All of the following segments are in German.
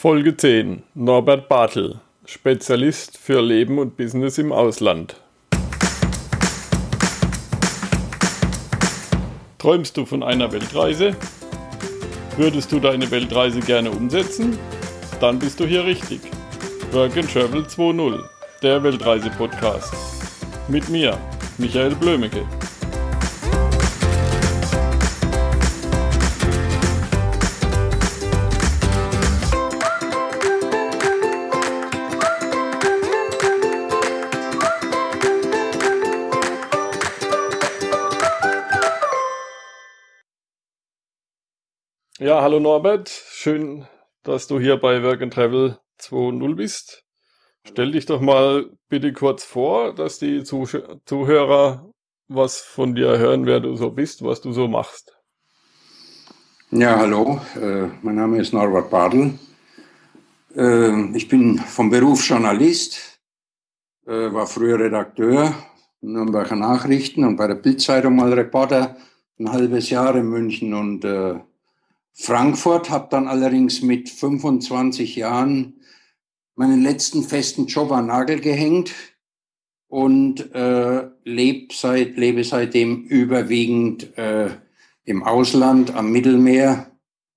Folge 10. Norbert Bartel, Spezialist für Leben und Business im Ausland. Träumst du von einer Weltreise? Würdest du deine Weltreise gerne umsetzen? Dann bist du hier richtig. Work and Travel 2.0, der Weltreise-Podcast. Mit mir, Michael Blömecke. Hallo Norbert. Schön, dass du hier bei Work and Travel 2.0 bist. Stell dich doch mal bitte kurz vor, dass die Zuh Zuhörer was von dir hören, wer du so bist, was du so machst. Ja, hallo. Äh, mein Name ist Norbert Badl. Äh, ich bin vom Beruf Journalist, äh, war früher Redakteur Nürnberger Nachrichten und bei der Bildzeitung mal Reporter ein halbes Jahr in München und äh, Frankfurt, habe dann allerdings mit 25 Jahren meinen letzten festen Job an Nagel gehängt und äh, leb seit, lebe seitdem überwiegend äh, im Ausland, am Mittelmeer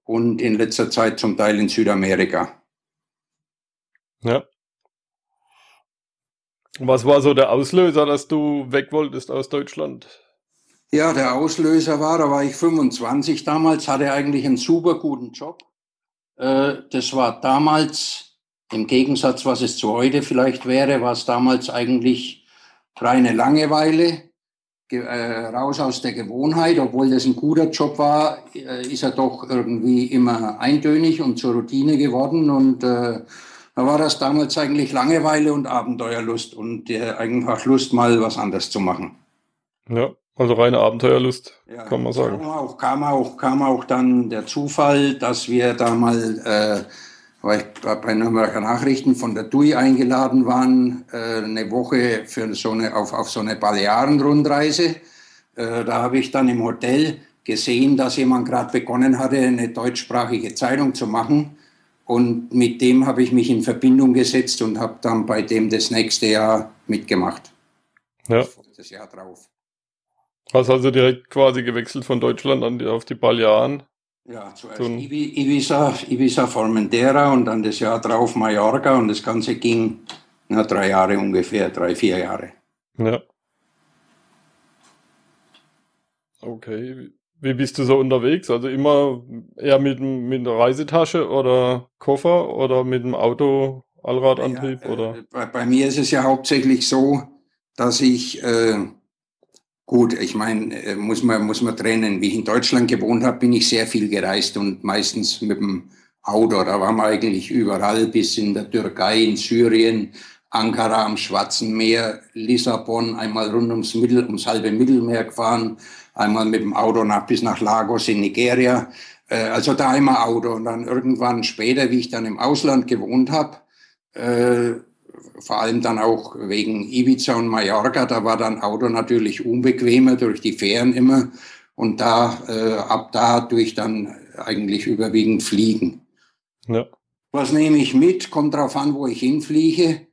und in letzter Zeit zum Teil in Südamerika. Ja. Was war so der Auslöser, dass du weg wolltest aus Deutschland? Ja, der Auslöser war, da war ich 25 damals, hatte eigentlich einen super guten Job. Äh, das war damals, im Gegensatz, was es zu heute vielleicht wäre, war es damals eigentlich reine Langeweile, äh, raus aus der Gewohnheit. Obwohl das ein guter Job war, äh, ist er doch irgendwie immer eintönig und zur Routine geworden. Und da war das damals eigentlich Langeweile und Abenteuerlust und einfach Lust, mal was anderes zu machen. Ja. Also reine Abenteuerlust, ja, kann man sagen. Kam auch, kam, auch, kam auch dann der Zufall, dass wir da mal äh, weil ich bei Nürnberger Nachrichten von der DUI eingeladen waren, äh, eine Woche für so eine, auf, auf so eine Balearen-Rundreise. Äh, da habe ich dann im Hotel gesehen, dass jemand gerade begonnen hatte, eine deutschsprachige Zeitung zu machen. Und mit dem habe ich mich in Verbindung gesetzt und habe dann bei dem das nächste Jahr mitgemacht. Ja. Das Jahr drauf. Hast also direkt quasi gewechselt von Deutschland an die, auf die Balearen? Ja, zuerst Ibiza, Ibiza, Formentera und dann das Jahr drauf Mallorca und das Ganze ging na, drei Jahre ungefähr, drei, vier Jahre. Ja. Okay. Wie bist du so unterwegs? Also immer eher mit, mit einer Reisetasche oder Koffer oder mit dem Auto, Allradantrieb? Ja, oder? Äh, bei, bei, mir ist es ja hauptsächlich so, dass ich äh, Gut, ich meine, äh, muss man, muss man trennen. Wie ich in Deutschland gewohnt habe, bin ich sehr viel gereist und meistens mit dem Auto. Da waren wir eigentlich überall, bis in der Türkei, in Syrien, Ankara am Schwarzen Meer, Lissabon, einmal rund ums, Mittel, ums halbe Mittelmeer gefahren, einmal mit dem Auto nach, bis nach Lagos in Nigeria. Äh, also da immer Auto. Und dann irgendwann später, wie ich dann im Ausland gewohnt habe, äh, vor allem dann auch wegen Ibiza und Mallorca, da war dann Auto natürlich unbequemer durch die Fähren immer und da äh, ab da durch dann eigentlich überwiegend fliegen. Ja. Was nehme ich mit? Kommt drauf an, wo ich hinfliege.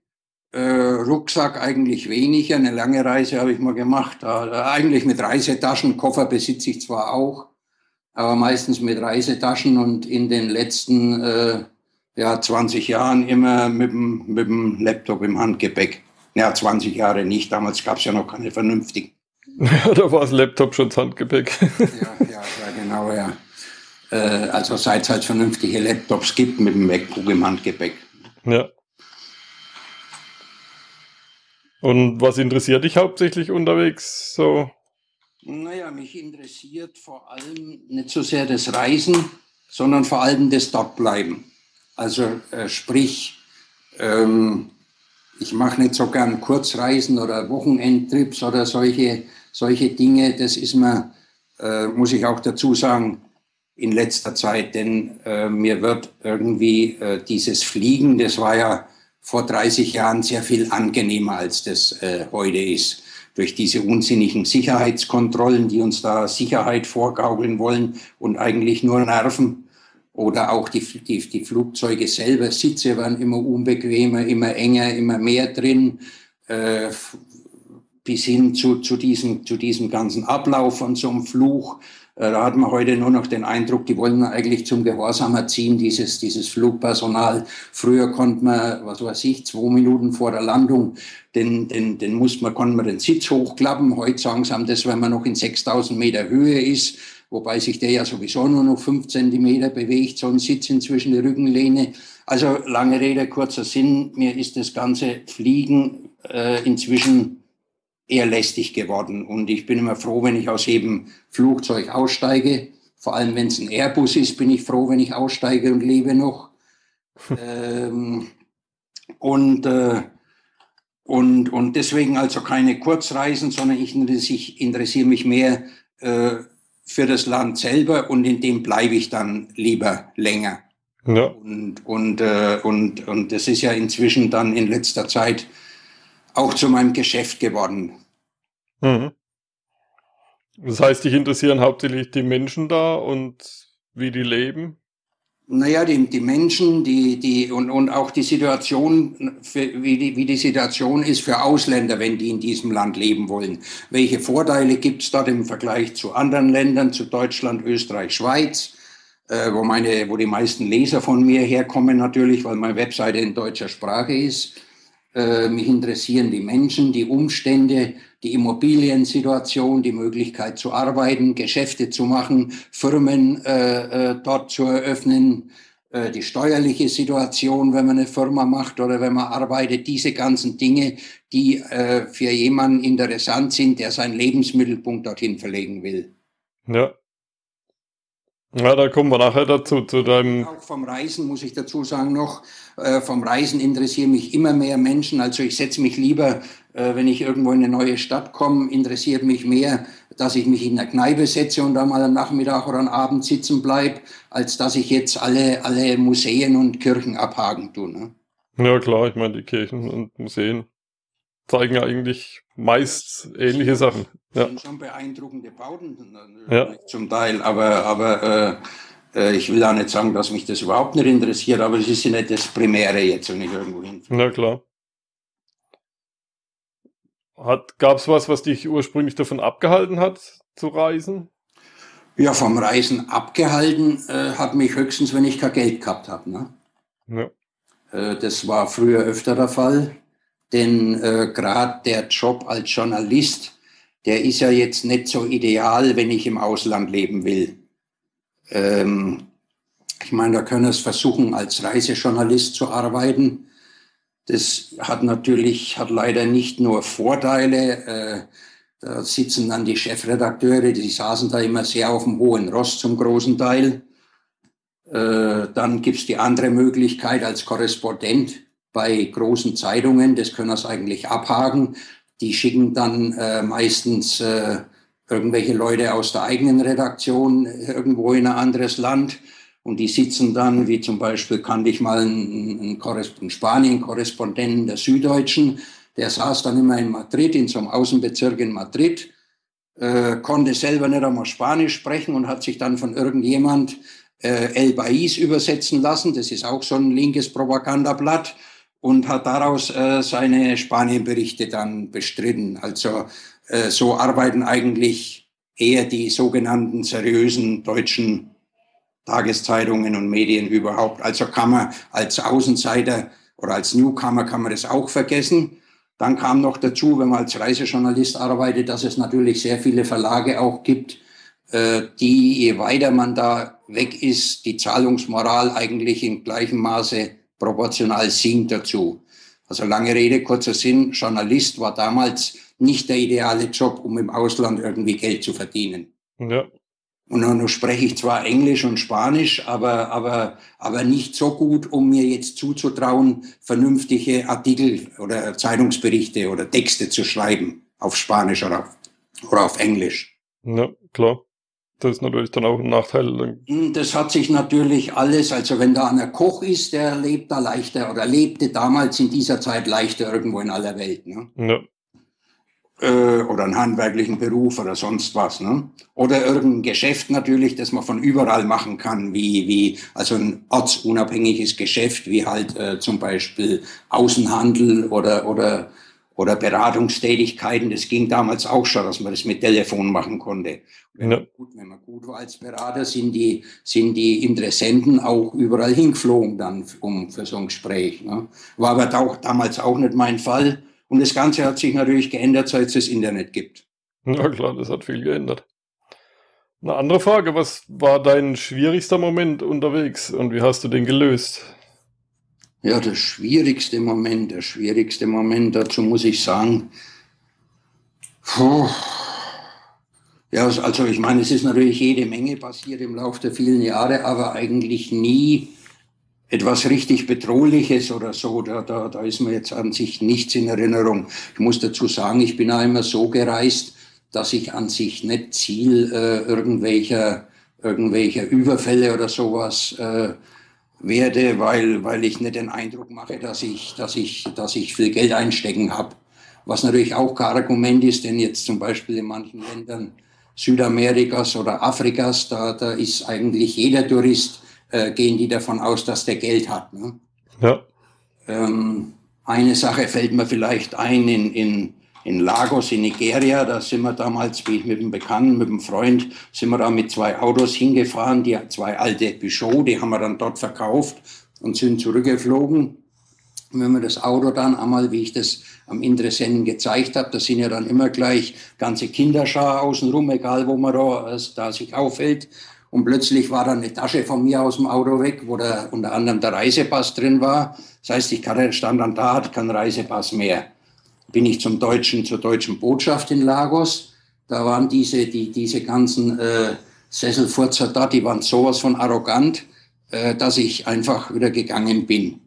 Äh, Rucksack eigentlich weniger. Eine lange Reise habe ich mal gemacht. Äh, eigentlich mit Reisetaschen. Koffer besitze ich zwar auch, aber meistens mit Reisetaschen und in den letzten äh, ja, 20 Jahren immer mit dem, mit dem Laptop im Handgepäck. Ja, 20 Jahre nicht, damals gab es ja noch keine vernünftigen. Ja, da war das Laptop schon das Handgepäck. ja, ja, ja, genau, ja. Äh, also seit es halt vernünftige Laptops gibt mit dem MacBook im Handgepäck. Ja. Und was interessiert dich hauptsächlich unterwegs so? Naja, mich interessiert vor allem nicht so sehr das Reisen, sondern vor allem das Dortbleiben. Also äh, sprich, ähm, ich mache nicht so gern Kurzreisen oder Wochenendtrips oder solche, solche Dinge. Das ist mir, äh, muss ich auch dazu sagen, in letzter Zeit, denn äh, mir wird irgendwie äh, dieses Fliegen, das war ja vor 30 Jahren sehr viel angenehmer, als das äh, heute ist. Durch diese unsinnigen Sicherheitskontrollen, die uns da Sicherheit vorgaukeln wollen und eigentlich nur nerven. Oder auch die, die, die Flugzeuge selber, Sitze waren immer unbequemer, immer enger, immer mehr drin, äh, bis hin zu, zu, diesem, zu diesem ganzen Ablauf von so einem Fluch. Äh, da hat man heute nur noch den Eindruck, die wollen eigentlich zum Gehorsam erziehen, dieses, dieses Flugpersonal. Früher konnte man, was weiß ich, zwei Minuten vor der Landung, den, den, den muss man, konnte man den Sitz hochklappen. Heute sagen sie das, wenn man noch in 6000 Meter Höhe ist, wobei sich der ja sowieso nur noch fünf Zentimeter bewegt, so ein Sitz inzwischen die Rückenlehne. Also lange Rede, kurzer Sinn, mir ist das ganze Fliegen äh, inzwischen eher lästig geworden. Und ich bin immer froh, wenn ich aus jedem Flugzeug aussteige. Vor allem, wenn es ein Airbus ist, bin ich froh, wenn ich aussteige und lebe noch. ähm, und, äh, und, und deswegen also keine Kurzreisen, sondern ich, ich interessiere mich mehr äh, für das Land selber und in dem bleibe ich dann lieber länger. Ja. Und, und, äh, und, und das ist ja inzwischen dann in letzter Zeit auch zu meinem Geschäft geworden. Mhm. Das heißt, dich interessieren hauptsächlich die Menschen da und wie die leben? Naja, die, die Menschen die, die, und, und auch die Situation, für, wie, die, wie die Situation ist für Ausländer, wenn die in diesem Land leben wollen. Welche Vorteile gibt es dort im Vergleich zu anderen Ländern, zu Deutschland, Österreich, Schweiz, äh, wo, meine, wo die meisten Leser von mir herkommen natürlich, weil meine Webseite in deutscher Sprache ist. Äh, mich interessieren die Menschen, die Umstände, die Immobiliensituation, die Möglichkeit zu arbeiten, Geschäfte zu machen, Firmen äh, äh, dort zu eröffnen, äh, die steuerliche Situation, wenn man eine Firma macht oder wenn man arbeitet, diese ganzen Dinge, die äh, für jemanden interessant sind, der seinen Lebensmittelpunkt dorthin verlegen will. Ja. Ja, da kommen wir nachher dazu, zu deinem. Auch vom Reisen muss ich dazu sagen noch, äh, vom Reisen interessieren mich immer mehr Menschen. Also ich setze mich lieber, äh, wenn ich irgendwo in eine neue Stadt komme, interessiert mich mehr, dass ich mich in der Kneipe setze und da mal am Nachmittag oder am Abend sitzen bleibe, als dass ich jetzt alle, alle Museen und Kirchen abhaken tue. Ne? Ja klar, ich meine, die Kirchen und Museen zeigen ja eigentlich meist ähnliche Sachen. Ja. Sind schon beeindruckende Bauten ja. zum Teil, aber, aber äh, äh, ich will auch nicht sagen, dass mich das überhaupt nicht interessiert, aber es ist ja nicht das Primäre jetzt, wenn ich irgendwo hinfahre. Na klar. Gab es was, was dich ursprünglich davon abgehalten hat, zu reisen? Ja, vom Reisen abgehalten äh, hat mich höchstens, wenn ich kein Geld gehabt habe. Ne? Ja. Äh, das war früher öfter der Fall. Denn äh, gerade der Job als Journalist, der ist ja jetzt nicht so ideal, wenn ich im Ausland leben will. Ähm, ich meine, da können es versuchen, als Reisejournalist zu arbeiten. Das hat natürlich, hat leider nicht nur Vorteile. Äh, da sitzen dann die Chefredakteure, die saßen da immer sehr auf dem hohen Ross zum großen Teil. Äh, dann gibt's die andere Möglichkeit als Korrespondent bei großen Zeitungen, das können wir eigentlich abhaken. Die schicken dann äh, meistens äh, irgendwelche Leute aus der eigenen Redaktion irgendwo in ein anderes Land und die sitzen dann, wie zum Beispiel kannte ich mal einen, einen Spanien-Korrespondenten der Süddeutschen, der saß dann immer in Madrid, in so einem Außenbezirk in Madrid, äh, konnte selber nicht einmal Spanisch sprechen und hat sich dann von irgendjemand äh, El País übersetzen lassen. Das ist auch so ein linkes Propagandablatt und hat daraus äh, seine Spanienberichte dann bestritten. Also äh, so arbeiten eigentlich eher die sogenannten seriösen deutschen Tageszeitungen und Medien überhaupt. Also kann man als Außenseiter oder als Newcomer kann man das auch vergessen. Dann kam noch dazu, wenn man als Reisejournalist arbeitet, dass es natürlich sehr viele Verlage auch gibt, äh, die, je weiter man da weg ist, die Zahlungsmoral eigentlich in gleichem Maße proportional sinkt dazu. Also lange Rede, kurzer Sinn, Journalist war damals nicht der ideale Job, um im Ausland irgendwie Geld zu verdienen. Ja. Und nun spreche ich zwar Englisch und Spanisch, aber, aber, aber nicht so gut, um mir jetzt zuzutrauen, vernünftige Artikel oder Zeitungsberichte oder Texte zu schreiben auf Spanisch oder auf, oder auf Englisch. Ja, klar. Das ist natürlich dann auch ein Nachteil. Hm, das hat sich natürlich alles, also wenn da einer Koch ist, der lebt da leichter oder lebte damals in dieser Zeit leichter irgendwo in aller Welt. Ne? Ja. äh, oder einen handwerklichen Beruf oder sonst was. Ne? Oder irgendein Geschäft natürlich, das man von überall machen kann, wie, wie also ein ortsunabhängiges Geschäft, wie halt äh, zum Beispiel Außenhandel oder, oder, oder Beratungstätigkeiten. Das ging damals auch schon, dass man das mit Telefon machen konnte. Wenn, ja. man, gut, wenn man gut war als Berater, sind die, sind die Interessenten auch überall hingeflogen dann um, für so ein Gespräch. Ne? War aber auch, damals auch nicht mein Fall. Und das Ganze hat sich natürlich geändert, seit es das Internet gibt. Ja klar, das hat viel geändert. Eine andere Frage, was war dein schwierigster Moment unterwegs und wie hast du den gelöst? Ja, der schwierigste Moment, der schwierigste Moment, dazu muss ich sagen, puh, ja, also ich meine, es ist natürlich jede Menge passiert im Laufe der vielen Jahre, aber eigentlich nie etwas richtig Bedrohliches oder so, da, da, da ist mir jetzt an sich nichts in Erinnerung. Ich muss dazu sagen, ich bin auch immer so gereist, dass ich an sich nicht Ziel äh, irgendwelcher, irgendwelcher Überfälle oder sowas äh, werde, weil, weil ich nicht den Eindruck mache, dass ich, dass ich, dass ich viel Geld einstecken habe. Was natürlich auch kein Argument ist, denn jetzt zum Beispiel in manchen Ländern Südamerikas oder Afrikas, da, da ist eigentlich jeder Tourist äh, gehen die davon aus, dass der Geld hat. Ne? Ja. Ähm, eine Sache fällt mir vielleicht ein in, in, in Lagos in Nigeria. Da sind wir damals, wie ich mit einem Bekannten, mit einem Freund, sind wir da mit zwei Autos hingefahren, die zwei alte Peugeot, die haben wir dann dort verkauft und sind zurückgeflogen. Und wenn man das Auto dann einmal, wie ich das am Interessenten gezeigt habe, da sind ja dann immer gleich ganze Kinderschar außenrum, egal wo man da, da sich aufhält. Und plötzlich war da eine Tasche von mir aus dem Auto weg, wo da unter anderem der Reisepass drin war. Das heißt, ich stand dann da, hatte keinen Reisepass mehr. Bin ich zum deutschen, zur deutschen Botschaft in Lagos. Da waren diese, die, diese ganzen äh, Sesselfurzer da, die waren sowas von arrogant, äh, dass ich einfach wieder gegangen bin.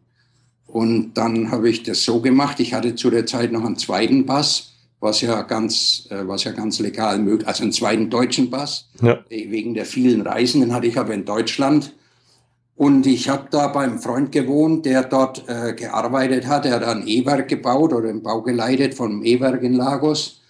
Und dann habe ich das so gemacht. Ich hatte zu der Zeit noch einen zweiten Pass was ja ganz, äh, was ja ganz legal möglich, also einen zweiten deutschen Pass. Ja. Wegen der vielen Reisen, den hatte ich aber in Deutschland. Und ich habe da beim Freund gewohnt, der dort äh, gearbeitet hat. Er hat ein E-Werk gebaut oder den Bau geleitet von einem E-Werk in Lagos.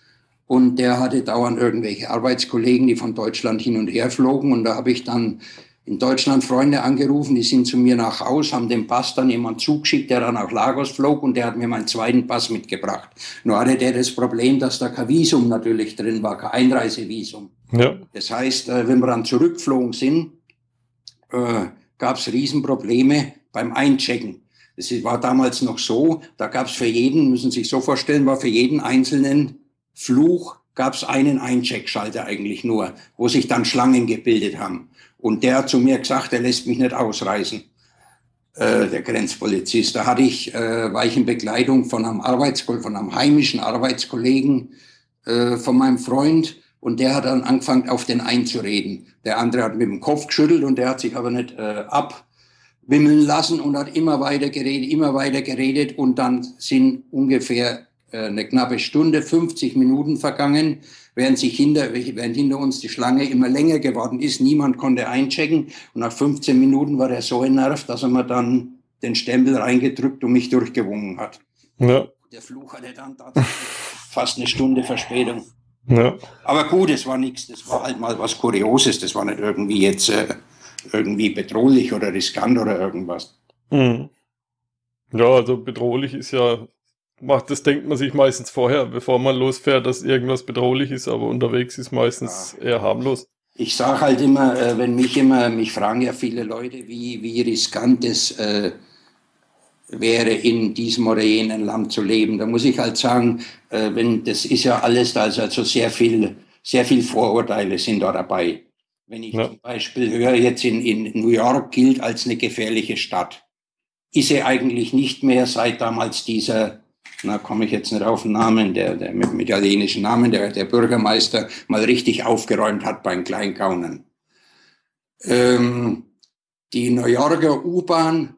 Und der hatte dauernd irgendwelche Arbeitskollegen, die von Deutschland hin und her flogen. Und da habe ich dann in Deutschland Freunde angerufen, die sind zu mir nach Haus, haben den Pass dann jemand zugeschickt, der dann nach Lagos flog und der hat mir meinen zweiten Pass mitgebracht. Nur hatte der das Problem, dass da kein Visum natürlich drin war, kein Einreisevisum. Ja. Das heißt, äh, wenn wir dann zurückgeflogen sind, äh, gab es Riesenprobleme beim Einchecken. Es war damals noch so, da gab es für jeden, müssen Sie sich so vorstellen, war für jeden einzelnen Fluch gab es einen Eincheckschalter eigentlich nur, wo sich dann Schlangen gebildet haben. Und der hat zu mir gesagt, er lässt mich nicht ausreisen, äh, der Grenzpolizist. Da hatte ich, äh, war ich in Begleitung von einem Arbeitskollegen, von einem heimischen Arbeitskollegen äh, von meinem Freund. Und der hat dann angefangen, auf den einzureden. Der andere hat mit dem Kopf geschüttelt und der hat sich aber nicht äh, abwimmeln lassen und hat immer weiter geredet, immer weiter geredet. Und dann sind ungefähr äh, eine knappe Stunde, 50 Minuten vergangen während sich hinter, während hinter uns die Schlange immer länger geworden ist. Niemand konnte einchecken. Und nach 15 Minuten war er so entnervt, dass er mir dann den Stempel reingedrückt und mich durchgewungen hat. Ja. Der Fluch hatte dann fast eine Stunde Verspätung. Ja. Aber gut, es war nichts. Das war halt mal was Kurioses. Das war nicht irgendwie jetzt äh, irgendwie bedrohlich oder riskant oder irgendwas. Mhm. Ja, also bedrohlich ist ja macht, das denkt man sich meistens vorher, bevor man losfährt, dass irgendwas bedrohlich ist, aber unterwegs ist meistens ja. eher harmlos. Ich sage halt immer, äh, wenn mich immer, mich fragen ja viele Leute, wie, wie riskant es äh, wäre, in diesem oder jenem Land zu leben. Da muss ich halt sagen, äh, wenn, das ist ja alles, da ist also sehr viel, sehr viel Vorurteile sind da dabei. Wenn ich ja. zum Beispiel höre, jetzt in, in New York gilt als eine gefährliche Stadt. Ist sie eigentlich nicht mehr seit damals dieser na komme ich jetzt nicht auf den Namen, der, der mit dem italienischen Namen, der, der Bürgermeister mal richtig aufgeräumt hat beim Kleinkaunen. Ähm, die New Yorker U-Bahn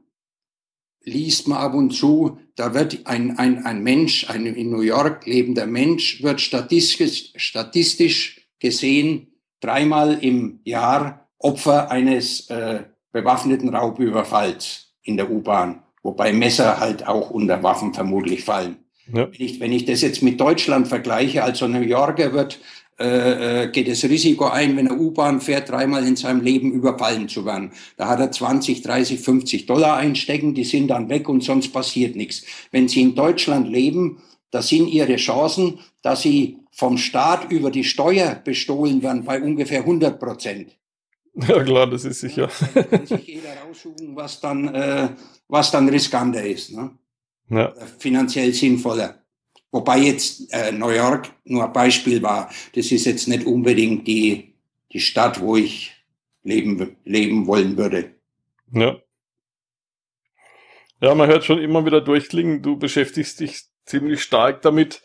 liest man ab und zu, da wird ein, ein, ein Mensch, ein in New York lebender Mensch, wird statistisch, statistisch gesehen dreimal im Jahr Opfer eines äh, bewaffneten Raubüberfalls in der U-Bahn wobei Messer halt auch unter Waffen vermutlich fallen. Ja. Wenn, ich, wenn ich das jetzt mit Deutschland vergleiche, also New Yorker wird, äh, äh geht das Risiko ein, wenn er U-Bahn fährt, dreimal in seinem Leben überfallen zu werden. Da hat er 20, 30, 50 Dollar einstecken, die sind dann weg und sonst passiert nichts. Wenn Sie in Deutschland leben, da sind Ihre Chancen, dass Sie vom Staat über die Steuer bestohlen werden bei ungefähr 100 Prozent. Ja klar, das ist sicher. Da kann sich jeder raussuchen, was dann, äh, was dann riskanter ist. Ne? Ja. Finanziell sinnvoller. Wobei jetzt äh, New York nur ein Beispiel war. Das ist jetzt nicht unbedingt die, die Stadt, wo ich leben, leben wollen würde. Ja. Ja, man hört schon immer wieder durchklingen, du beschäftigst dich ziemlich stark damit,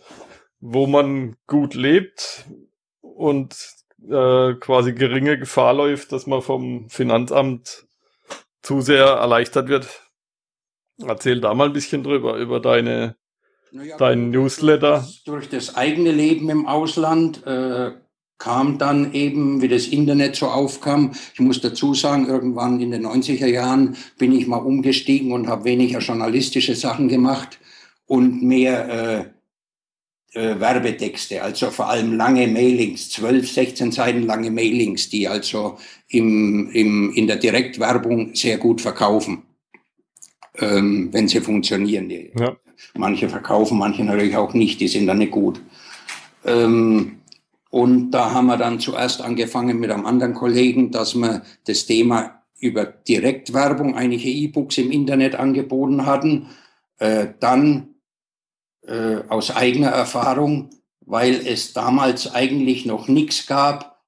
wo man gut lebt und äh, quasi geringe Gefahr läuft, dass man vom Finanzamt zu sehr erleichtert wird. Erzähl da mal ein bisschen drüber, über deine, naja, deinen Newsletter. Durch das eigene Leben im Ausland äh, kam dann eben, wie das Internet so aufkam. Ich muss dazu sagen, irgendwann in den 90er Jahren bin ich mal umgestiegen und habe weniger journalistische Sachen gemacht und mehr äh, äh, Werbetexte, also vor allem lange Mailings, 12, 16 Seiten lange Mailings, die also im, im, in der Direktwerbung sehr gut verkaufen, ähm, wenn sie funktionieren. Ja. Manche verkaufen, manche natürlich auch nicht, die sind dann nicht gut. Ähm, und da haben wir dann zuerst angefangen mit einem anderen Kollegen, dass wir das Thema über Direktwerbung, einige E-Books im Internet angeboten hatten. Äh, dann äh, aus eigener Erfahrung, weil es damals eigentlich noch nichts gab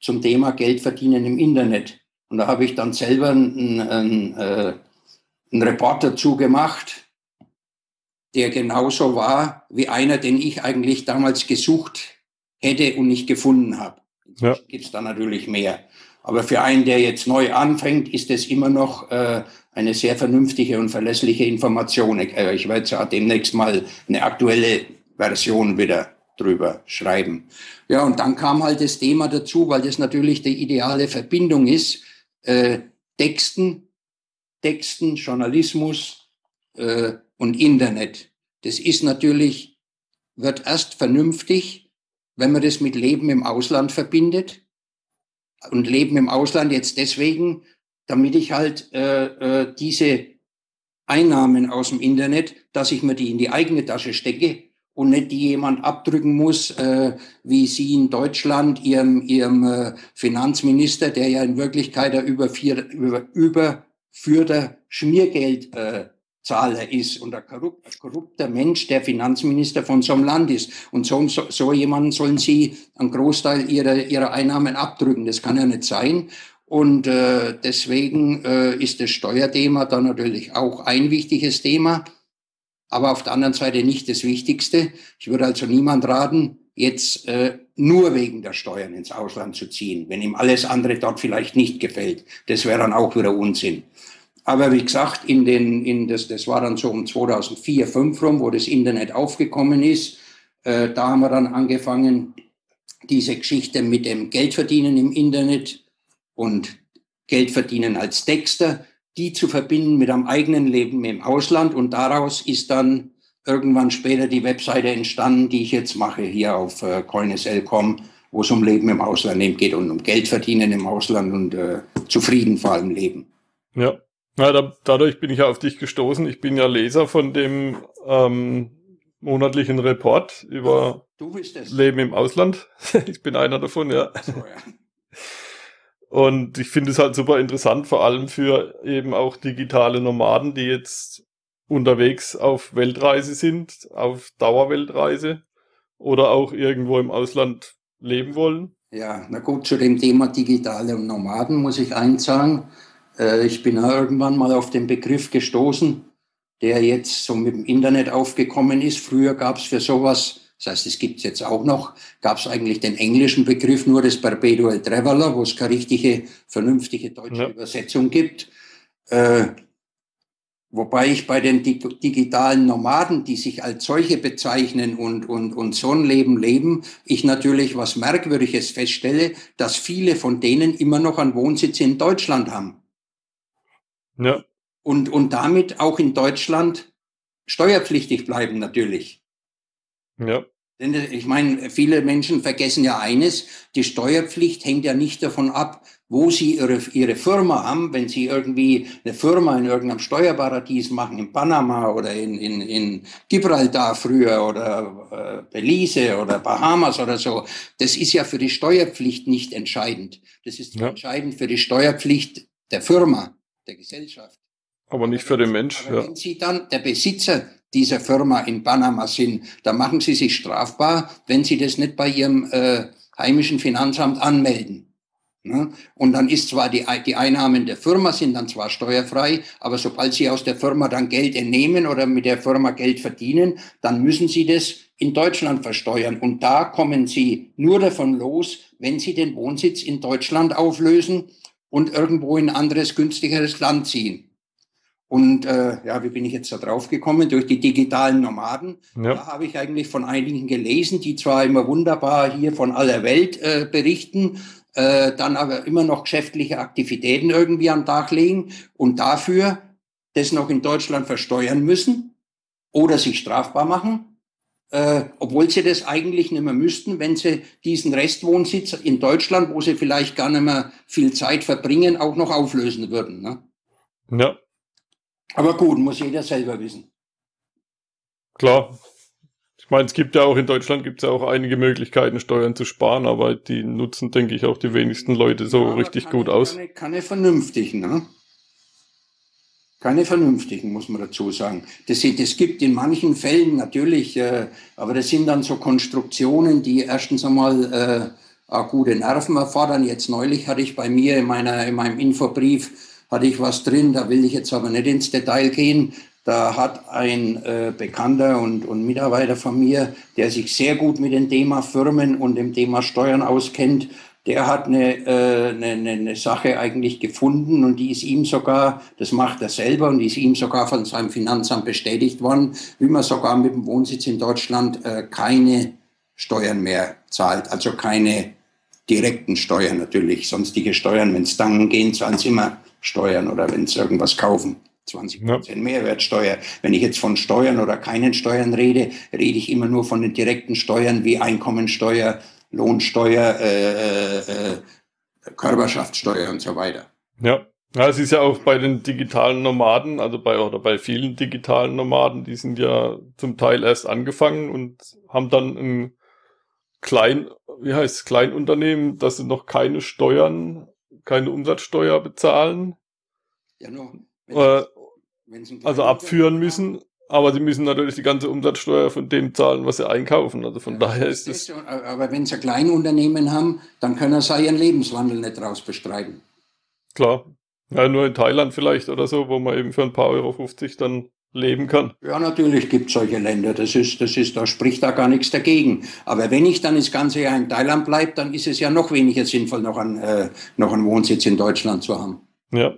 zum Thema Geld verdienen im Internet. Und da habe ich dann selber einen, einen, äh, einen Report dazu gemacht, der genauso war wie einer, den ich eigentlich damals gesucht hätte und nicht gefunden habe. Ja. Gibt es da natürlich mehr. Aber für einen, der jetzt neu anfängt, ist es immer noch äh, eine sehr vernünftige und verlässliche Information. Ich, äh, ich werde ja demnächst mal eine aktuelle Version wieder drüber schreiben. Ja, und dann kam halt das Thema dazu, weil das natürlich die ideale Verbindung ist. Äh, Texten, Texten, Journalismus äh, und Internet. Das ist natürlich, wird erst vernünftig, wenn man das mit Leben im Ausland verbindet und Leben im Ausland jetzt deswegen, damit ich halt äh, äh, diese Einnahmen aus dem Internet, dass ich mir die in die eigene Tasche stecke und nicht die jemand abdrücken muss, äh, wie Sie in Deutschland Ihrem, Ihrem äh, Finanzminister, der ja in Wirklichkeit der überführter, über, überführter Schmiergeld äh, Zahler ist und ein, korrupt, ein korrupter Mensch, der Finanzminister von so einem Land ist. Und so, so, so jemanden sollen Sie einen Großteil ihrer, ihrer Einnahmen abdrücken. Das kann ja nicht sein. Und äh, deswegen äh, ist das Steuerthema dann natürlich auch ein wichtiges Thema, aber auf der anderen Seite nicht das Wichtigste. Ich würde also niemand raten, jetzt äh, nur wegen der Steuern ins Ausland zu ziehen, wenn ihm alles andere dort vielleicht nicht gefällt. Das wäre dann auch wieder Unsinn. Aber wie gesagt, in den, in das, das war dann so um 2004, 2005 rum, wo das Internet aufgekommen ist. Äh, da haben wir dann angefangen, diese Geschichte mit dem Geldverdienen im Internet und Geldverdienen als Texter, die zu verbinden mit einem eigenen Leben im Ausland. Und daraus ist dann irgendwann später die Webseite entstanden, die ich jetzt mache hier auf äh, coinsl.com, wo es um Leben im Ausland geht und um Geld verdienen im Ausland und äh, zufrieden vor allem leben. Ja. Ja, da, dadurch bin ich auf dich gestoßen. Ich bin ja Leser von dem ähm, monatlichen Report über Leben im Ausland. ich bin einer davon, ja. So, ja. Und ich finde es halt super interessant, vor allem für eben auch digitale Nomaden, die jetzt unterwegs auf Weltreise sind, auf Dauerweltreise oder auch irgendwo im Ausland leben wollen. Ja, na gut, zu dem Thema digitale Nomaden muss ich eins sagen. Äh, ich bin irgendwann mal auf den Begriff gestoßen, der jetzt so mit dem Internet aufgekommen ist. Früher gab es für sowas, das heißt, es gibt es jetzt auch noch, gab es eigentlich den englischen Begriff nur des Perpetual Traveler, wo es keine richtige, vernünftige deutsche ja. Übersetzung gibt. Äh, wobei ich bei den digitalen Nomaden, die sich als solche bezeichnen und, und, und so ein Leben leben, ich natürlich was Merkwürdiges feststelle, dass viele von denen immer noch einen Wohnsitz in Deutschland haben. Ja. Und, und damit auch in Deutschland steuerpflichtig bleiben natürlich. Ja. Denn ich meine, viele Menschen vergessen ja eines, die Steuerpflicht hängt ja nicht davon ab, wo sie ihre, ihre Firma haben, wenn sie irgendwie eine Firma in irgendeinem Steuerparadies machen, in Panama oder in, in, in Gibraltar früher oder äh, Belize oder Bahamas oder so, das ist ja für die Steuerpflicht nicht entscheidend. Das ist ja. entscheidend für die Steuerpflicht der Firma, der Gesellschaft. Aber nicht für den Mensch. Aber ja. Wenn Sie dann der Besitzer dieser Firma in Panama sind, dann machen Sie sich strafbar, wenn Sie das nicht bei Ihrem äh, heimischen Finanzamt anmelden. Ne? Und dann ist zwar die, die Einnahmen der Firma sind dann zwar steuerfrei, aber sobald Sie aus der Firma dann Geld entnehmen oder mit der Firma Geld verdienen, dann müssen Sie das in Deutschland versteuern. Und da kommen Sie nur davon los, wenn Sie den Wohnsitz in Deutschland auflösen und irgendwo in ein anderes, günstigeres Land ziehen. Und äh, ja, wie bin ich jetzt da drauf gekommen? Durch die digitalen Nomaden. Ja. Da habe ich eigentlich von einigen gelesen, die zwar immer wunderbar hier von aller Welt äh, berichten, äh, dann aber immer noch geschäftliche Aktivitäten irgendwie am Tag legen und dafür das noch in Deutschland versteuern müssen oder sich strafbar machen, äh, obwohl sie das eigentlich nicht mehr müssten, wenn sie diesen Restwohnsitz in Deutschland, wo sie vielleicht gar nicht mehr viel Zeit verbringen, auch noch auflösen würden. Ne? Ja. Aber gut, muss jeder selber wissen. Klar, ich meine, es gibt ja auch in Deutschland gibt es ja auch einige Möglichkeiten, Steuern zu sparen, aber die nutzen, denke ich, auch die wenigsten Leute so ja, richtig gut aus. Keine, keine vernünftigen, ne? Keine vernünftigen, muss man dazu sagen. Das, das gibt in manchen Fällen natürlich, äh, aber das sind dann so Konstruktionen, die erstens einmal äh, gute Nerven erfordern. Jetzt neulich hatte ich bei mir in, meiner, in meinem Infobrief hatte ich was drin, da will ich jetzt aber nicht ins Detail gehen. Da hat ein äh, Bekannter und, und Mitarbeiter von mir, der sich sehr gut mit dem Thema Firmen und dem Thema Steuern auskennt, der hat eine, äh, eine, eine Sache eigentlich gefunden und die ist ihm sogar, das macht er selber und die ist ihm sogar von seinem Finanzamt bestätigt worden, wie man sogar mit dem Wohnsitz in Deutschland äh, keine Steuern mehr zahlt, also keine direkten Steuern natürlich. Sonstige Steuern, wenn es dann gehen, zahlen sie immer Steuern oder wenn sie irgendwas kaufen. 20 Prozent ja. Mehrwertsteuer. Wenn ich jetzt von Steuern oder keinen Steuern rede, rede ich immer nur von den direkten Steuern wie Einkommensteuer, Lohnsteuer, äh, äh, Körperschaftssteuer und so weiter. Ja. Ja, es ist ja auch bei den digitalen Nomaden, also bei oder bei vielen digitalen Nomaden, die sind ja zum Teil erst angefangen und haben dann ein klein, wie heißt es, Kleinunternehmen, dass sie noch keine Steuern, keine Umsatzsteuer bezahlen. Ja, nur. Äh, also abführen müssen, aber sie müssen natürlich die ganze Umsatzsteuer von dem zahlen, was sie einkaufen. Also von ja, daher ist es. Aber wenn sie ein Kleinunternehmen haben, dann können sie ihren Lebenswandel nicht draus bestreiten. Klar. Ja, nur in Thailand vielleicht oder so, wo man eben für ein paar Euro 50 dann leben kann. Ja, natürlich gibt es solche Länder. Das ist, das ist, da spricht da gar nichts dagegen. Aber wenn ich dann das ganze Jahr in Thailand bleibe, dann ist es ja noch weniger sinnvoll, noch einen, äh, noch einen Wohnsitz in Deutschland zu haben. Ja.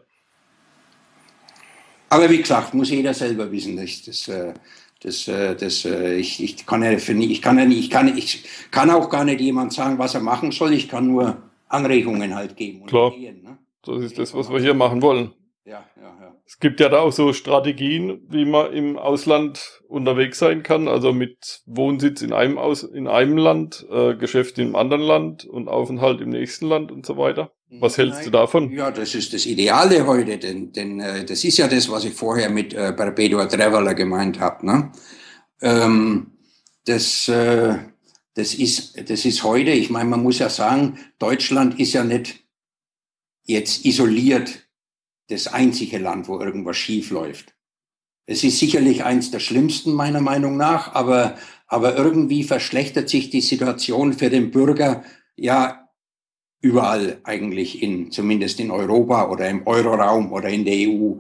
Aber wie gesagt, muss jeder selber wissen. Das, das, äh, das, äh, das, äh, ich, ich, kann ja für, ich, kann ja nicht, ich, kann, ich kann auch gar nicht jemand sagen, was er machen soll. Ich kann nur Anregungen halt geben. Klar. Gehen, ne? Das ist das, was wir hier machen wollen. Ja, ja, ja. Es gibt ja da auch so Strategien, wie man im Ausland unterwegs sein kann, also mit Wohnsitz in einem, Aus in einem Land, äh, Geschäft im anderen Land und Aufenthalt im nächsten Land und so weiter. Was hältst Nein. du davon? Ja, das ist das Ideale heute, denn, denn äh, das ist ja das, was ich vorher mit äh, Perpetua Traveler gemeint habe. Ne? Ähm, das, äh, das, ist, das ist heute, ich meine, man muss ja sagen, Deutschland ist ja nicht jetzt isoliert das einzige Land, wo irgendwas schief läuft. Es ist sicherlich eins der schlimmsten meiner Meinung nach, aber, aber irgendwie verschlechtert sich die Situation für den Bürger ja überall eigentlich in, zumindest in Europa oder im Euroraum oder in der EU.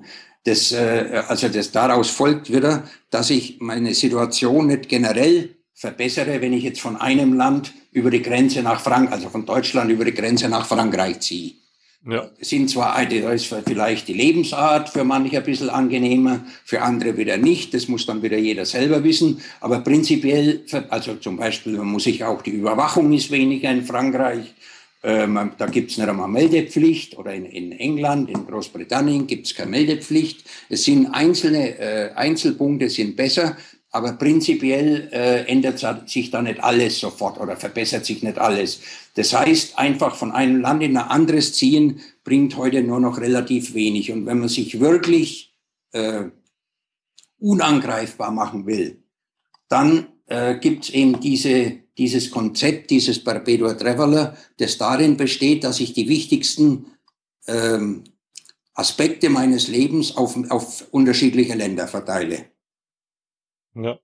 Das, äh, also das daraus folgt wieder, dass ich meine Situation nicht generell verbessere, wenn ich jetzt von einem Land über die Grenze nach Frankreich, also von Deutschland über die Grenze nach Frankreich ziehe. Ja. Sind zwar, da ist vielleicht die Lebensart für manche ein bisschen angenehmer, für andere wieder nicht. Das muss dann wieder jeder selber wissen. Aber prinzipiell, also zum Beispiel muss ich auch, die Überwachung ist weniger in Frankreich. Ähm, da gibt es nicht einmal Meldepflicht oder in, in England, in Großbritannien gibt es keine Meldepflicht. Es sind einzelne äh, Einzelpunkte sind besser. aber prinzipiell äh, ändert sich da nicht alles sofort oder verbessert sich nicht alles. Das heißt, einfach von einem Land in ein anderes ziehen, bringt heute nur noch relativ wenig. Und wenn man sich wirklich äh, unangreifbar machen will, dann äh, gibt es eben diese, dieses Konzept, dieses Perpetua Traveler, das darin besteht, dass ich die wichtigsten ähm, Aspekte meines Lebens auf, auf unterschiedliche Länder verteile. Ja.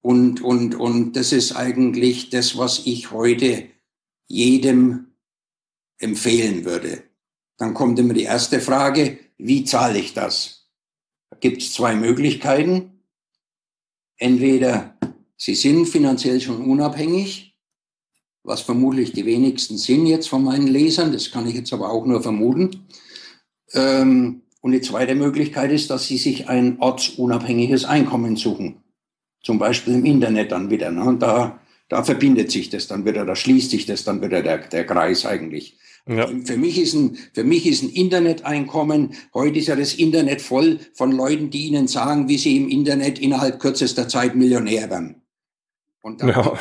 Und, und, und das ist eigentlich das, was ich heute jedem empfehlen würde. Dann kommt immer die erste Frage, wie zahle ich das? Da gibt es zwei Möglichkeiten. Entweder Sie sind finanziell schon unabhängig, was vermutlich die wenigsten sind jetzt von meinen Lesern, das kann ich jetzt aber auch nur vermuten. Ähm, und die zweite Möglichkeit ist, dass Sie sich ein ortsunabhängiges Einkommen suchen. Zum Beispiel im Internet dann wieder. Ne? Und da, da verbindet sich das dann wieder, da schließt sich das dann wieder der, der Kreis eigentlich. Ja. Für, mich ist ein, für mich ist ein Interneteinkommen, heute ist ja das Internet voll von Leuten, die Ihnen sagen, wie sie im Internet innerhalb kürzester Zeit Millionär werden. Und dann, ja.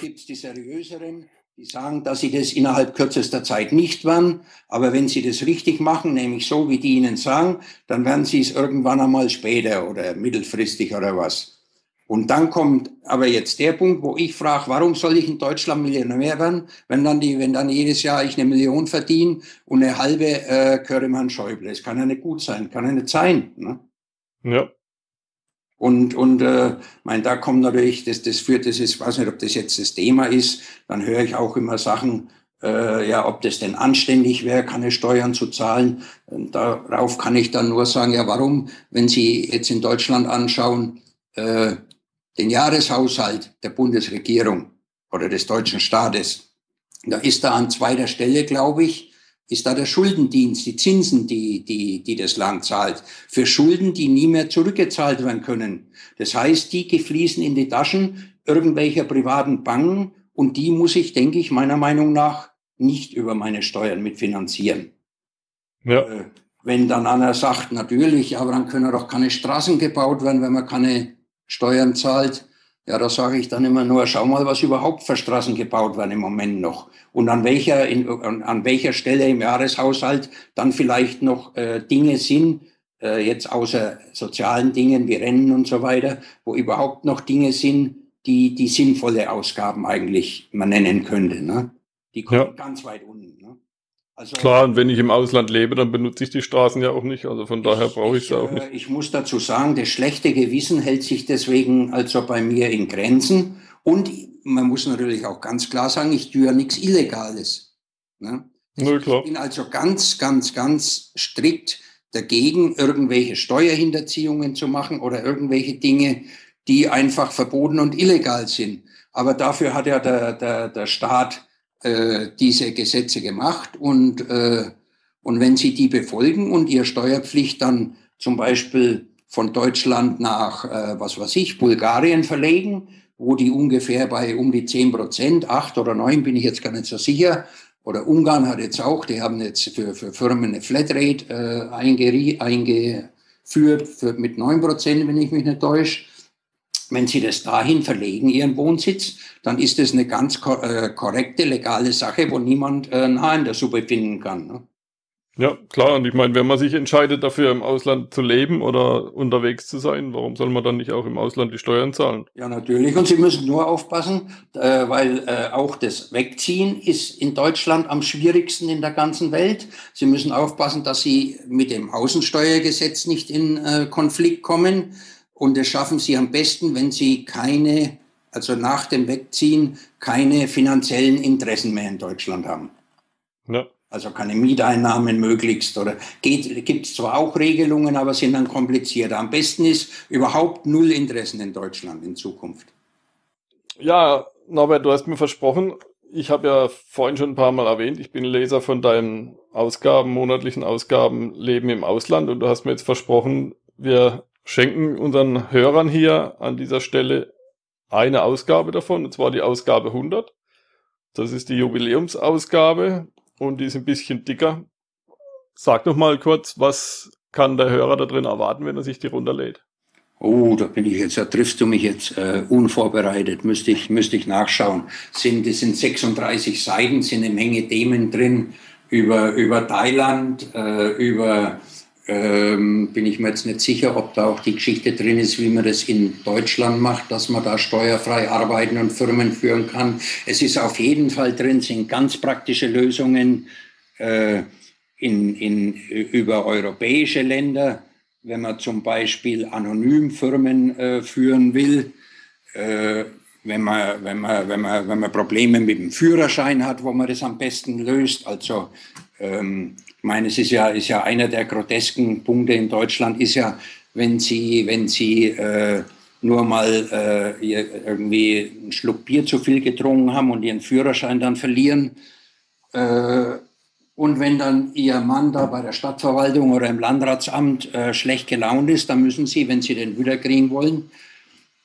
gibt es die seriöseren, die sagen, dass sie das innerhalb kürzester Zeit nicht werden. Aber wenn sie das richtig machen, nämlich so, wie die ihnen sagen, dann werden sie es irgendwann einmal später oder mittelfristig oder was. Und dann kommt aber jetzt der Punkt, wo ich frage, warum soll ich in Deutschland Millionär werden, wenn dann, die, wenn dann jedes Jahr ich eine Million verdiene und eine halbe äh, Körremann Schäuble. Das kann ja nicht gut sein, kann ja nicht sein. Ne? Ja. Und, und äh, mein, da kommt natürlich, das, das führt, das ist, weiß nicht, ob das jetzt das Thema ist, dann höre ich auch immer Sachen, äh, ja, ob das denn anständig wäre, keine Steuern zu zahlen. Und darauf kann ich dann nur sagen, ja, warum, wenn Sie jetzt in Deutschland anschauen, äh, den Jahreshaushalt der Bundesregierung oder des deutschen Staates, da ist da an zweiter Stelle, glaube ich, ist da der Schuldendienst, die Zinsen, die, die, die das Land zahlt, für Schulden, die nie mehr zurückgezahlt werden können. Das heißt, die fließen in die Taschen irgendwelcher privaten Banken und die muss ich, denke ich, meiner Meinung nach nicht über meine Steuern mitfinanzieren. Ja. Äh, wenn dann einer sagt, natürlich, aber dann können doch keine Straßen gebaut werden, wenn man keine Steuern zahlt. Ja, da sage ich dann immer nur, schau mal, was überhaupt für Straßen gebaut werden im Moment noch. Und an welcher, in, an welcher Stelle im Jahreshaushalt dann vielleicht noch äh, Dinge sind, äh, jetzt außer sozialen Dingen wie Rennen und so weiter, wo überhaupt noch Dinge sind, die, die sinnvolle Ausgaben eigentlich man nennen könnte. Ne? Die kommen ja. ganz weit unten. Ne? Also, Klar, und wenn ich im Ausland lebe, dann benutze ich die Straßen ja auch nicht. Also von daher brauche ich es auch nicht. Ich muss dazu sagen, das schlechte Gewissen hält sich deswegen also bei mir in Grenzen. Und man muss natürlich auch ganz klar sagen, ich tue ja nichts Illegales. Ne? Ja. Ich bin also ganz, ganz, ganz strikt dagegen, irgendwelche Steuerhinterziehungen zu machen oder irgendwelche Dinge, die einfach verboten und illegal sind. Aber dafür hat ja der, der, der Staat äh, diese Gesetze gemacht und, äh, und wenn Sie die befolgen und Ihre Steuerpflicht dann zum Beispiel von Deutschland nach, äh, was weiß ich, Bulgarien verlegen, wo die ungefähr bei um die 10 Prozent, 8 oder 9 bin ich jetzt gar nicht so sicher, oder Ungarn hat jetzt auch, die haben jetzt für, für Firmen eine Flatrate äh, eingeführt für, mit 9 Prozent, wenn ich mich nicht täusche. Wenn Sie das dahin verlegen, Ihren Wohnsitz, dann ist das eine ganz äh, korrekte, legale Sache, wo niemand äh, nah in der Suppe finden kann. Ne? Ja, klar. Und ich meine, wenn man sich entscheidet, dafür im Ausland zu leben oder unterwegs zu sein, warum soll man dann nicht auch im Ausland die Steuern zahlen? Ja, natürlich. Und Sie müssen nur aufpassen, äh, weil äh, auch das Wegziehen ist in Deutschland am schwierigsten in der ganzen Welt. Sie müssen aufpassen, dass Sie mit dem Außensteuergesetz nicht in äh, Konflikt kommen. Und das schaffen sie am besten, wenn sie keine, also nach dem Wegziehen, keine finanziellen Interessen mehr in Deutschland haben. Ja. Also keine Mieteinnahmen möglichst oder gibt es zwar auch Regelungen, aber sind dann komplizierter. Am besten ist überhaupt null Interessen in Deutschland in Zukunft. Ja, Norbert, du hast mir versprochen, ich habe ja vorhin schon ein paar Mal erwähnt, ich bin Leser von deinen Ausgaben, monatlichen Ausgaben Leben im Ausland und du hast mir jetzt versprochen, wir schenken unseren Hörern hier an dieser Stelle eine Ausgabe davon, und zwar die Ausgabe 100. Das ist die Jubiläumsausgabe und die ist ein bisschen dicker. Sag doch mal kurz, was kann der Hörer da drin erwarten, wenn er sich die runterlädt? Oh, da bin ich jetzt, da triffst du mich jetzt äh, unvorbereitet, müsste ich, müsste ich nachschauen. Sind, das sind 36 Seiten, sind eine Menge Themen drin über, über Thailand, äh, über, ähm, bin ich mir jetzt nicht sicher, ob da auch die Geschichte drin ist, wie man das in Deutschland macht, dass man da steuerfrei arbeiten und Firmen führen kann. Es ist auf jeden Fall drin, sind ganz praktische Lösungen äh, in, in, über europäische Länder wenn man zum Beispiel anonym Firmen äh, führen will, äh, wenn, man, wenn, man, wenn, man, wenn man Probleme mit dem Führerschein hat, wo man das am besten löst. Also ähm, meine, es ist ja, ist ja einer der grotesken Punkte in Deutschland, ist ja, wenn Sie, wenn Sie äh, nur mal äh, irgendwie einen Schluck Bier zu viel getrunken haben und Ihren Führerschein dann verlieren, äh, und wenn dann Ihr Mann da bei der Stadtverwaltung oder im Landratsamt äh, schlecht gelaunt ist, dann müssen Sie, wenn Sie den wiederkriegen wollen,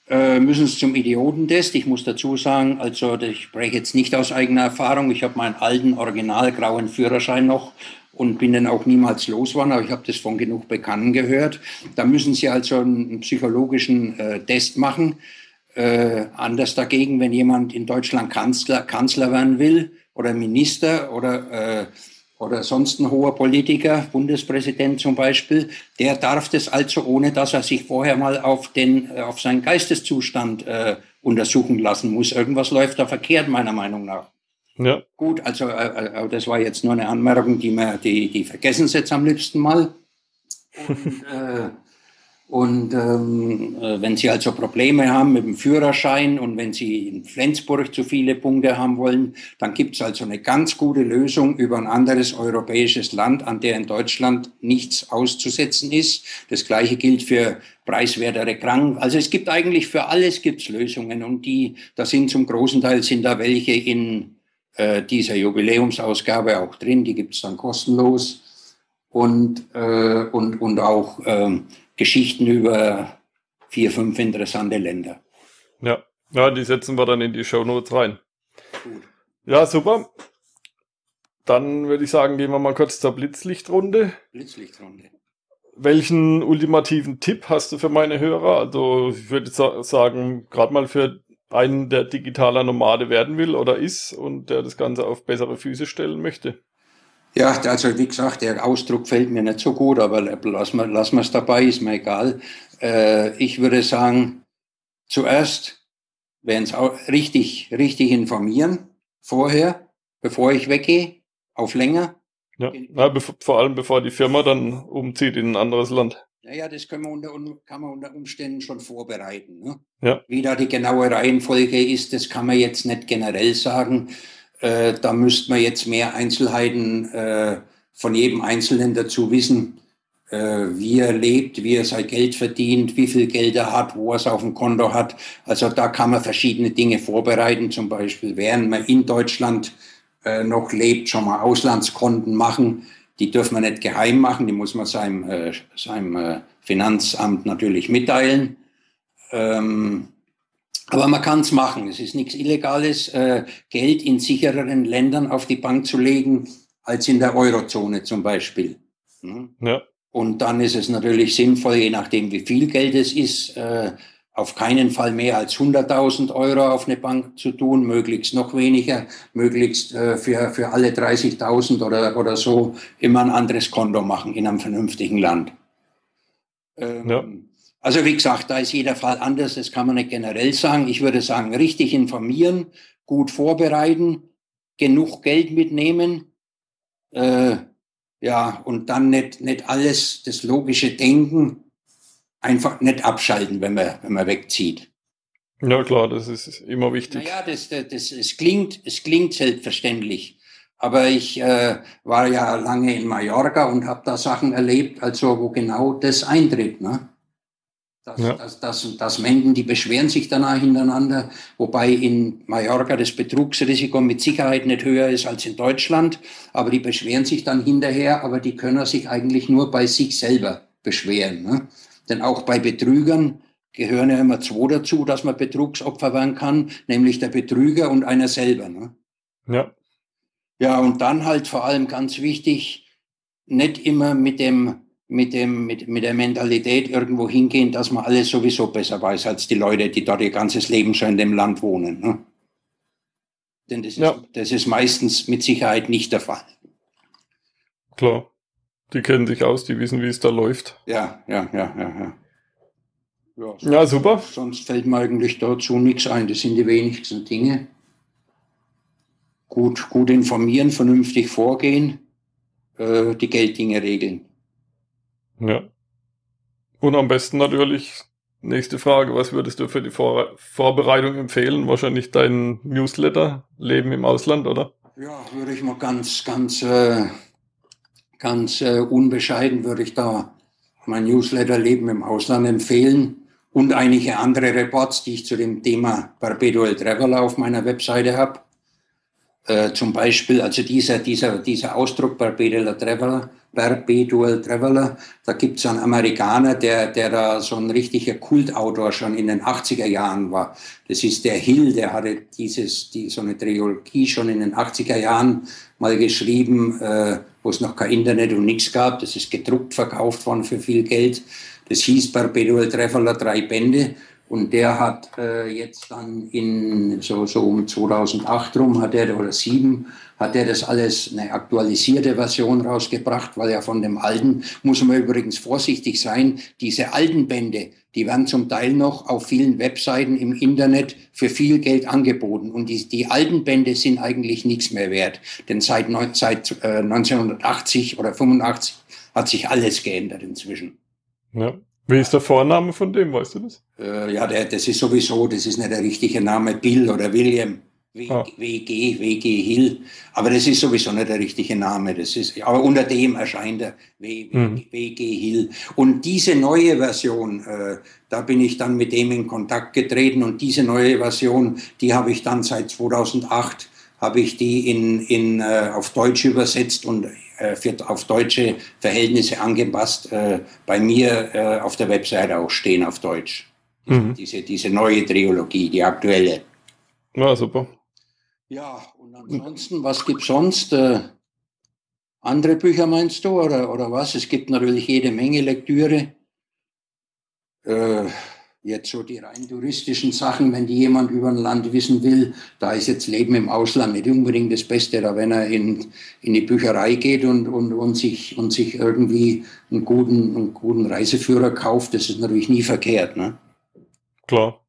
äh, müssen Sie zum Idiotentest. Ich muss dazu sagen, also ich spreche jetzt nicht aus eigener Erfahrung. Ich habe meinen alten originalgrauen Führerschein noch und bin dann auch niemals los worden, aber ich habe das von genug Bekannten gehört. Da müssen Sie also einen psychologischen äh, Test machen. Äh, anders dagegen, wenn jemand in Deutschland Kanzler, Kanzler werden will oder Minister oder äh, oder sonst ein hoher Politiker, Bundespräsident zum Beispiel, der darf das also, ohne dass er sich vorher mal auf, den, äh, auf seinen Geisteszustand äh, untersuchen lassen muss. Irgendwas läuft da verkehrt, meiner Meinung nach. Ja. Gut, also äh, äh das war jetzt nur eine Anmerkung, die, mir, die, die vergessen Sie jetzt am liebsten mal. Und, äh, und ähm, äh, wenn Sie also Probleme haben mit dem Führerschein und wenn Sie in Flensburg zu viele Punkte haben wollen, dann gibt es also eine ganz gute Lösung über ein anderes europäisches Land, an der in Deutschland nichts auszusetzen ist. Das gleiche gilt für preiswertere Kranken. Also es gibt eigentlich für alles gibt's Lösungen und die, da sind zum großen Teil sind da welche in äh, dieser Jubiläumsausgabe auch drin. Die gibt's dann kostenlos und äh, und und auch äh, Geschichten über vier, fünf interessante Länder. Ja, ja die setzen wir dann in die Show Notes rein. Gut. Ja, super. Dann würde ich sagen, gehen wir mal kurz zur Blitzlichtrunde. Blitzlichtrunde. Welchen ultimativen Tipp hast du für meine Hörer? Also ich würde sagen, gerade mal für einen, der digitaler Nomade werden will oder ist und der das Ganze auf bessere Füße stellen möchte. Ja, also wie gesagt, der Ausdruck fällt mir nicht so gut, aber lassen wir lassen es dabei, ist mir egal. Äh, ich würde sagen, zuerst werden es auch richtig, richtig informieren vorher, bevor ich weggehe, auf länger. Ja, ja vor allem bevor die Firma dann umzieht in ein anderes Land. Naja, das können wir unter, kann man unter Umständen schon vorbereiten. Ne? Ja. Wie da die genaue Reihenfolge ist, das kann man jetzt nicht generell sagen. Äh, da müsste man jetzt mehr Einzelheiten äh, von jedem Einzelnen dazu wissen, äh, wie er lebt, wie er sein Geld verdient, wie viel Geld er hat, wo er es auf dem Konto hat. Also da kann man verschiedene Dinge vorbereiten, zum Beispiel während man in Deutschland äh, noch lebt, schon mal Auslandskonten machen. Die dürfen wir nicht geheim machen, die muss man seinem, äh, seinem äh, Finanzamt natürlich mitteilen. Ähm, aber man kann es machen. Es ist nichts Illegales, äh, Geld in sichereren Ländern auf die Bank zu legen, als in der Eurozone zum Beispiel. Hm? Ja. Und dann ist es natürlich sinnvoll, je nachdem, wie viel Geld es ist, äh, auf keinen Fall mehr als 100.000 Euro auf eine Bank zu tun, möglichst noch weniger, möglichst äh, für, für alle 30.000 oder, oder so immer ein anderes Konto machen in einem vernünftigen Land. Ähm, ja. Also wie gesagt, da ist jeder Fall anders, das kann man nicht generell sagen. Ich würde sagen, richtig informieren, gut vorbereiten, genug Geld mitnehmen, äh, ja, und dann nicht, nicht alles, das logische Denken, einfach nicht abschalten, wenn man, wenn man wegzieht. Ja, klar, das ist immer wichtig. Naja, das, das, das, es, klingt, es klingt selbstverständlich. Aber ich äh, war ja lange in Mallorca und habe da Sachen erlebt, also wo genau das eintritt. Ne? dass, ja. dass, dass, dass Menschen, die beschweren sich danach hintereinander, wobei in Mallorca das Betrugsrisiko mit Sicherheit nicht höher ist als in Deutschland, aber die beschweren sich dann hinterher, aber die können sich eigentlich nur bei sich selber beschweren. Ne? Denn auch bei Betrügern gehören ja immer zwei dazu, dass man Betrugsopfer werden kann, nämlich der Betrüger und einer selber. Ne? Ja. Ja, und dann halt vor allem ganz wichtig, nicht immer mit dem mit, dem, mit, mit der Mentalität irgendwo hingehen, dass man alles sowieso besser weiß als die Leute, die dort ihr ganzes Leben schon in dem Land wohnen. Ne? Denn das ist, ja. das ist meistens mit Sicherheit nicht der Fall. Klar. Die kennen sich aus, die wissen, wie es da läuft. Ja, ja, ja, ja, ja. Ja, ja super. Sonst fällt mir eigentlich dazu nichts ein. Das sind die wenigsten Dinge. Gut, gut informieren, vernünftig vorgehen, äh, die Gelddinge regeln. Ja. Und am besten natürlich, nächste Frage, was würdest du für die Vor Vorbereitung empfehlen? Wahrscheinlich dein Newsletter, Leben im Ausland, oder? Ja, würde ich mal ganz, ganz, äh, ganz äh, unbescheiden würde ich da mein Newsletter Leben im Ausland empfehlen und einige andere Reports, die ich zu dem Thema Perpetual Traveler auf meiner Webseite habe. Äh, zum Beispiel, also dieser, dieser, dieser Ausdruck Perpetual Traveler, Perpetual Traveler, da gibt es einen Amerikaner, der, der da so ein richtiger Kultautor schon in den 80er Jahren war. Das ist der Hill, der hatte dieses, die, so eine Trilogie schon in den 80er Jahren mal geschrieben, äh, wo es noch kein Internet und nichts gab. Das ist gedruckt verkauft worden für viel Geld. Das hieß Perpetual Traveler drei Bände. Und der hat äh, jetzt dann in so, so um 2008 rum, hat er, oder sieben, hat er das alles eine aktualisierte Version rausgebracht, weil ja von dem alten, muss man übrigens vorsichtig sein, diese alten Bände, die werden zum Teil noch auf vielen Webseiten im Internet für viel Geld angeboten. Und die, die alten Bände sind eigentlich nichts mehr wert. Denn seit, seit äh, 1980 oder 85 hat sich alles geändert inzwischen. Ja. Wie ist der Vorname von dem, weißt du das? Äh, ja, der, das ist sowieso, das ist nicht der richtige Name, Bill oder William. W, ah. WG, WG Hill. Aber das ist sowieso nicht der richtige Name. Das ist, aber unter dem erscheint er w, mhm. WG Hill. Und diese neue Version, äh, da bin ich dann mit dem in Kontakt getreten und diese neue Version, die habe ich dann seit 2008 habe ich die in, in, äh, auf Deutsch übersetzt und wird auf deutsche Verhältnisse angepasst, äh, bei mir äh, auf der Webseite auch stehen auf Deutsch. Mhm. Diese, diese neue Trilogie, die aktuelle. Ja, super. Ja, und ansonsten, was gibt sonst? Äh, andere Bücher meinst du oder, oder was? Es gibt natürlich jede Menge Lektüre. Äh, Jetzt so die rein touristischen Sachen, wenn die jemand über ein Land wissen will, da ist jetzt Leben im Ausland nicht unbedingt das Beste, da wenn er in, in die Bücherei geht und, und, und, sich, und sich irgendwie einen guten, einen guten Reiseführer kauft, das ist natürlich nie verkehrt. Ne? Klar.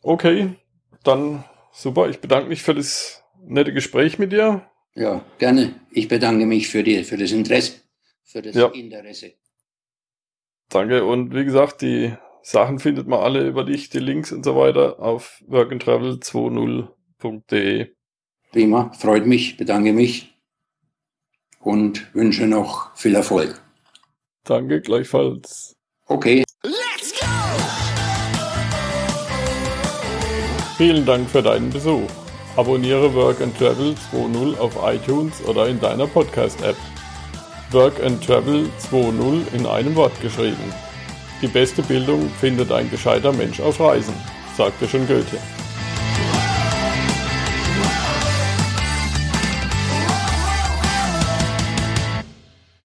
Okay, dann super. Ich bedanke mich für das nette Gespräch mit dir. Ja, gerne. Ich bedanke mich für, die, für das Interesse. Für das ja. Interesse. Danke. Und wie gesagt, die Sachen findet man alle über dich, die Links und so weiter auf workandtravel20.de. Prima, freut mich, bedanke mich und wünsche noch viel Erfolg. Danke, gleichfalls. Okay. Let's go! Vielen Dank für deinen Besuch. Abonniere Work and Travel 2.0 auf iTunes oder in deiner Podcast-App. Work and Travel 2.0 in einem Wort geschrieben. Die beste Bildung findet ein gescheiter Mensch auf Reisen, sagte schon Goethe.